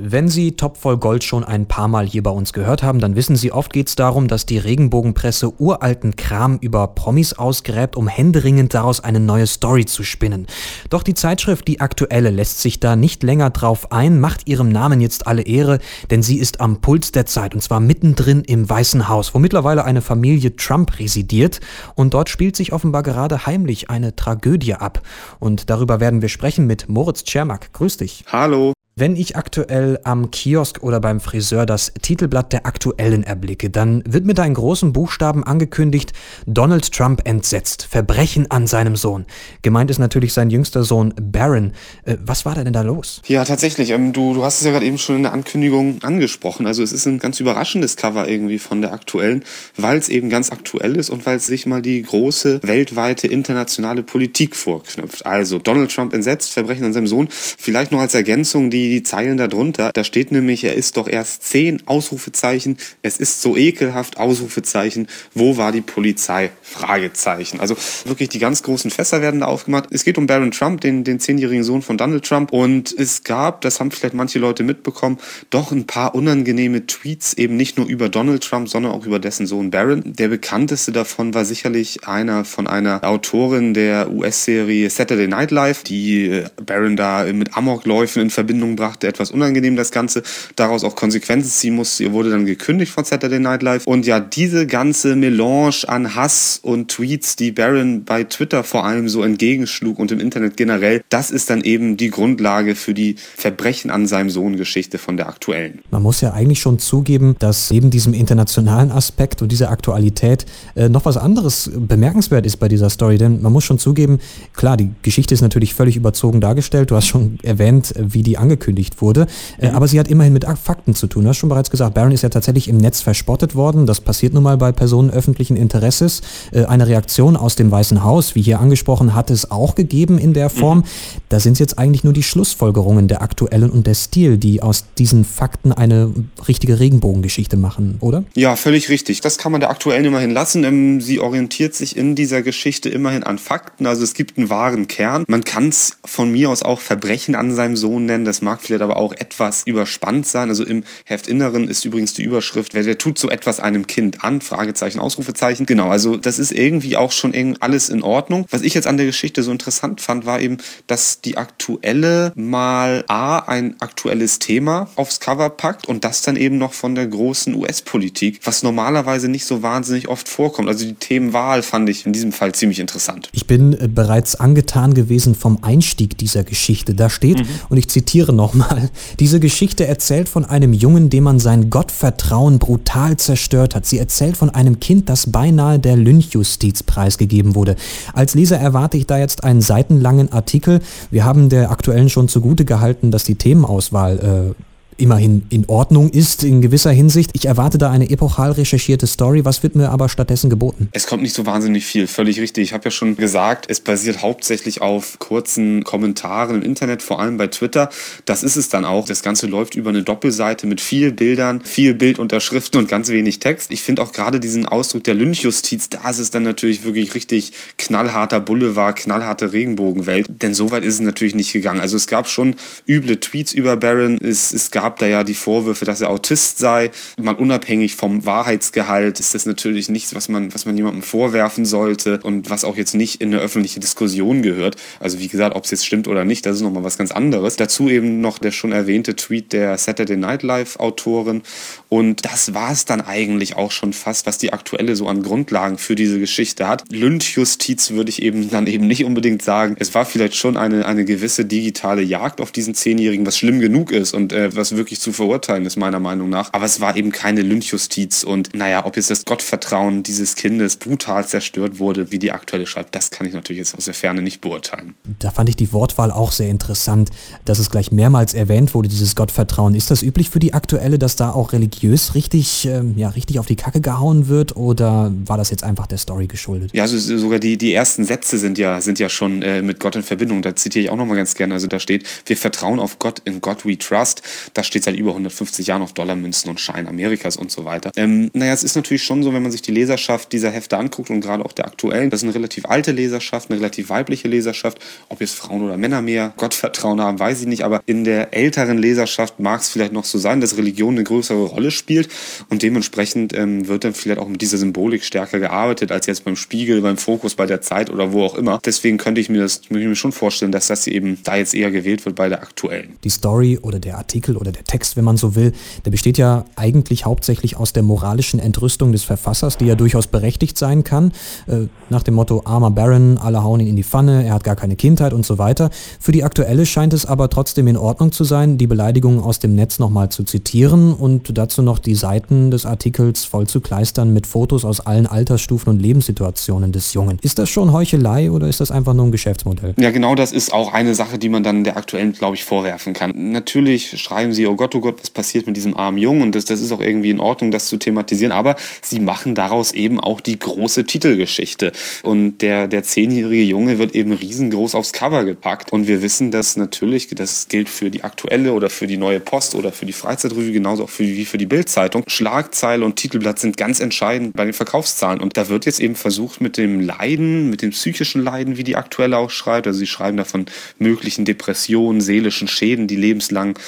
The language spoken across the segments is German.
Wenn Sie Top voll Gold schon ein paar Mal hier bei uns gehört haben, dann wissen Sie, oft geht es darum, dass die Regenbogenpresse uralten Kram über Promis ausgräbt, um händeringend daraus eine neue Story zu spinnen. Doch die Zeitschrift Die Aktuelle lässt sich da nicht länger drauf ein, macht ihrem Namen jetzt alle Ehre, denn sie ist am Puls der Zeit und zwar mittendrin im Weißen Haus, wo mittlerweile eine Familie Trump residiert und dort spielt sich offenbar gerade heimlich eine Tragödie ab. Und darüber werden wir sprechen mit Moritz Czermak. Grüß dich. Hallo. Wenn ich aktuell am Kiosk oder beim Friseur das Titelblatt der Aktuellen erblicke, dann wird mit da großen Buchstaben angekündigt, Donald Trump entsetzt, Verbrechen an seinem Sohn. Gemeint ist natürlich sein jüngster Sohn Barron. Äh, was war denn da los? Ja, tatsächlich. Ähm, du, du hast es ja gerade eben schon in der Ankündigung angesprochen. Also es ist ein ganz überraschendes Cover irgendwie von der Aktuellen, weil es eben ganz aktuell ist und weil es sich mal die große weltweite internationale Politik vorknüpft. Also Donald Trump entsetzt, Verbrechen an seinem Sohn. Vielleicht noch als Ergänzung die die Zeilen darunter. Da steht nämlich, er ist doch erst zehn Ausrufezeichen. Es ist so ekelhaft, Ausrufezeichen. Wo war die Polizei? Fragezeichen. Also wirklich die ganz großen Fässer werden da aufgemacht. Es geht um Barron Trump, den, den zehnjährigen Sohn von Donald Trump. Und es gab, das haben vielleicht manche Leute mitbekommen, doch ein paar unangenehme Tweets, eben nicht nur über Donald Trump, sondern auch über dessen Sohn Barron. Der bekannteste davon war sicherlich einer von einer Autorin der US-Serie Saturday Night Live, die äh, Barron da mit Amokläufen in Verbindung brachte, etwas unangenehm das Ganze, daraus auch Konsequenzen ziehen musste. Ihr wurde dann gekündigt von Saturday Night Live. Und ja, diese ganze Melange an Hass und Tweets, die Barron bei Twitter vor allem so entgegenschlug und im Internet generell, das ist dann eben die Grundlage für die Verbrechen an seinem Sohn Geschichte von der aktuellen. Man muss ja eigentlich schon zugeben, dass neben diesem internationalen Aspekt und dieser Aktualität äh, noch was anderes bemerkenswert ist bei dieser Story, denn man muss schon zugeben, klar, die Geschichte ist natürlich völlig überzogen dargestellt. Du hast schon erwähnt, wie die angekündigt angekündigt wurde. Äh, mhm. Aber sie hat immerhin mit Fakten zu tun. Du hast schon bereits gesagt, Barron ist ja tatsächlich im Netz verspottet worden. Das passiert nun mal bei Personen öffentlichen Interesses. Äh, eine Reaktion aus dem Weißen Haus, wie hier angesprochen, hat es auch gegeben in der Form. Mhm. Da sind jetzt eigentlich nur die Schlussfolgerungen der aktuellen und der Stil, die aus diesen Fakten eine richtige Regenbogengeschichte machen, oder? Ja, völlig richtig. Das kann man der aktuellen immerhin lassen. Ähm, sie orientiert sich in dieser Geschichte immerhin an Fakten. Also es gibt einen wahren Kern. Man kann es von mir aus auch Verbrechen an seinem Sohn nennen. Das mag vielleicht aber auch etwas überspannt sein. Also im Heftinneren ist übrigens die Überschrift, wer, wer tut so etwas einem Kind an? Fragezeichen, Ausrufezeichen. Genau, also das ist irgendwie auch schon alles in Ordnung. Was ich jetzt an der Geschichte so interessant fand, war eben, dass die aktuelle mal A, ein aktuelles Thema aufs Cover packt und das dann eben noch von der großen US-Politik, was normalerweise nicht so wahnsinnig oft vorkommt. Also die Themenwahl fand ich in diesem Fall ziemlich interessant. Ich bin äh, bereits angetan gewesen vom Einstieg dieser Geschichte. Da steht, mhm. und ich zitiere nochmal. Diese Geschichte erzählt von einem Jungen, dem man sein Gottvertrauen brutal zerstört hat. Sie erzählt von einem Kind, das beinahe der Lynchjustiz preisgegeben wurde. Als Leser erwarte ich da jetzt einen seitenlangen Artikel. Wir haben der aktuellen schon zugute gehalten, dass die Themenauswahl äh, immerhin in Ordnung ist in gewisser Hinsicht. Ich erwarte da eine epochal recherchierte Story. Was wird mir aber stattdessen geboten? Es kommt nicht so wahnsinnig viel, völlig richtig. Ich habe ja schon gesagt, es basiert hauptsächlich auf kurzen Kommentaren im Internet, vor allem bei Twitter. Das ist es dann auch. Das Ganze läuft über eine Doppelseite mit viel Bildern, viel Bildunterschriften und ganz wenig Text. Ich finde auch gerade diesen Ausdruck der Lynchjustiz, da ist es dann natürlich wirklich richtig knallharter Boulevard, knallharte Regenbogenwelt. Denn so weit ist es natürlich nicht gegangen. Also es gab schon üble Tweets über Barron. Es, es gab gab da ja die Vorwürfe, dass er Autist sei. Mal unabhängig vom Wahrheitsgehalt ist das natürlich nichts, was man, was man jemandem vorwerfen sollte und was auch jetzt nicht in eine öffentliche Diskussion gehört. Also wie gesagt, ob es jetzt stimmt oder nicht, das ist nochmal was ganz anderes. Dazu eben noch der schon erwähnte Tweet der Saturday Night Live Autorin. Und das war es dann eigentlich auch schon fast, was die aktuelle so an Grundlagen für diese Geschichte hat. Lynchjustiz würde ich eben dann eben nicht unbedingt sagen. Es war vielleicht schon eine, eine gewisse digitale Jagd auf diesen Zehnjährigen, was schlimm genug ist und äh, was wirklich zu verurteilen ist, meiner Meinung nach. Aber es war eben keine Lynchjustiz und naja, ob jetzt das Gottvertrauen dieses Kindes brutal zerstört wurde, wie die aktuelle schreibt, das kann ich natürlich jetzt aus der Ferne nicht beurteilen. Da fand ich die Wortwahl auch sehr interessant, dass es gleich mehrmals erwähnt wurde, dieses Gottvertrauen. Ist das üblich für die aktuelle, dass da auch religiös richtig, ähm, ja, richtig auf die Kacke gehauen wird oder war das jetzt einfach der Story geschuldet? Ja, also sogar die, die ersten Sätze sind ja, sind ja schon äh, mit Gott in Verbindung. Da zitiere ich auch nochmal ganz gerne. Also da steht, wir vertrauen auf Gott, in Gott we trust. Da steht seit über 150 Jahren auf Dollarmünzen und Schein Amerikas und so weiter. Ähm, naja, es ist natürlich schon so, wenn man sich die Leserschaft dieser Hefte anguckt und gerade auch der aktuellen, das ist eine relativ alte Leserschaft, eine relativ weibliche Leserschaft. Ob jetzt Frauen oder Männer mehr Gottvertrauen haben, weiß ich nicht, aber in der älteren Leserschaft mag es vielleicht noch so sein, dass Religion eine größere Rolle spielt und dementsprechend ähm, wird dann vielleicht auch mit dieser Symbolik stärker gearbeitet als jetzt beim Spiegel, beim Fokus, bei der Zeit oder wo auch immer. Deswegen könnte ich mir das mir schon vorstellen, dass das eben da jetzt eher gewählt wird bei der aktuellen. Die Story oder der Artikel oder der Text, wenn man so will, der besteht ja eigentlich hauptsächlich aus der moralischen Entrüstung des Verfassers, die ja durchaus berechtigt sein kann, äh, nach dem Motto armer Baron, alle hauen ihn in die Pfanne, er hat gar keine Kindheit und so weiter. Für die aktuelle scheint es aber trotzdem in Ordnung zu sein, die Beleidigungen aus dem Netz nochmal zu zitieren und dazu noch die Seiten des Artikels voll zu kleistern mit Fotos aus allen Altersstufen und Lebenssituationen des Jungen. Ist das schon Heuchelei oder ist das einfach nur ein Geschäftsmodell? Ja, genau das ist auch eine Sache, die man dann der aktuellen, glaube ich, vorwerfen kann. Natürlich schreiben sie, oh Gott, oh Gott, was passiert mit diesem armen Jungen? Und das, das ist auch irgendwie in Ordnung, das zu thematisieren, aber sie machen daraus eben auch die große Titelgeschichte. Und der, der zehnjährige Junge wird eben riesengroß aufs Cover gepackt. Und wir wissen, dass natürlich, das gilt für die aktuelle oder für die neue Post oder für die Freizeitrevue, genauso auch für, wie für die Bildzeitung. Schlagzeile und Titelblatt sind ganz entscheidend bei den Verkaufszahlen. Und da wird jetzt eben versucht mit dem Leiden, mit dem psychischen Leiden, wie die aktuelle auch schreibt, also sie schreiben da von möglichen Depressionen, seelischen Schäden, die lebenslang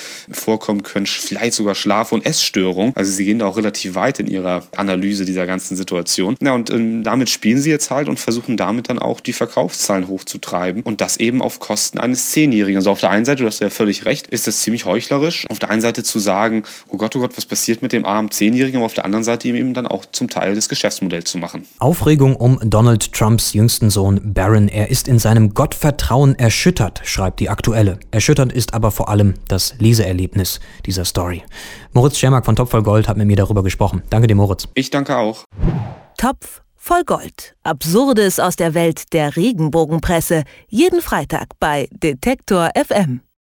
vorkommen können, vielleicht sogar Schlaf- und Essstörungen. Also sie gehen da auch relativ weit in ihrer Analyse dieser ganzen Situation. Ja, und ähm, damit spielen sie jetzt halt und versuchen damit dann auch die Verkaufszahlen hochzutreiben und das eben auf Kosten eines Zehnjährigen. Also auf der einen Seite, du hast ja völlig recht, ist das ziemlich heuchlerisch. Auf der einen Seite zu sagen, oh Gott, oh Gott, was passiert mit dem armen Zehnjährigen, aber auf der anderen Seite eben dann auch zum Teil des Geschäftsmodells zu machen. Aufregung um Donald Trumps jüngsten Sohn Barron. Er ist in seinem Gottvertrauen erschüttert, schreibt die aktuelle. Erschüttert ist aber vor allem das Leseerlebnis dieser Story. Moritz Schermack von Topf voll Gold hat mit mir darüber gesprochen. Danke dir, Moritz. Ich danke auch. Topf voll Gold. Absurdes aus der Welt der Regenbogenpresse. Jeden Freitag bei Detektor FM.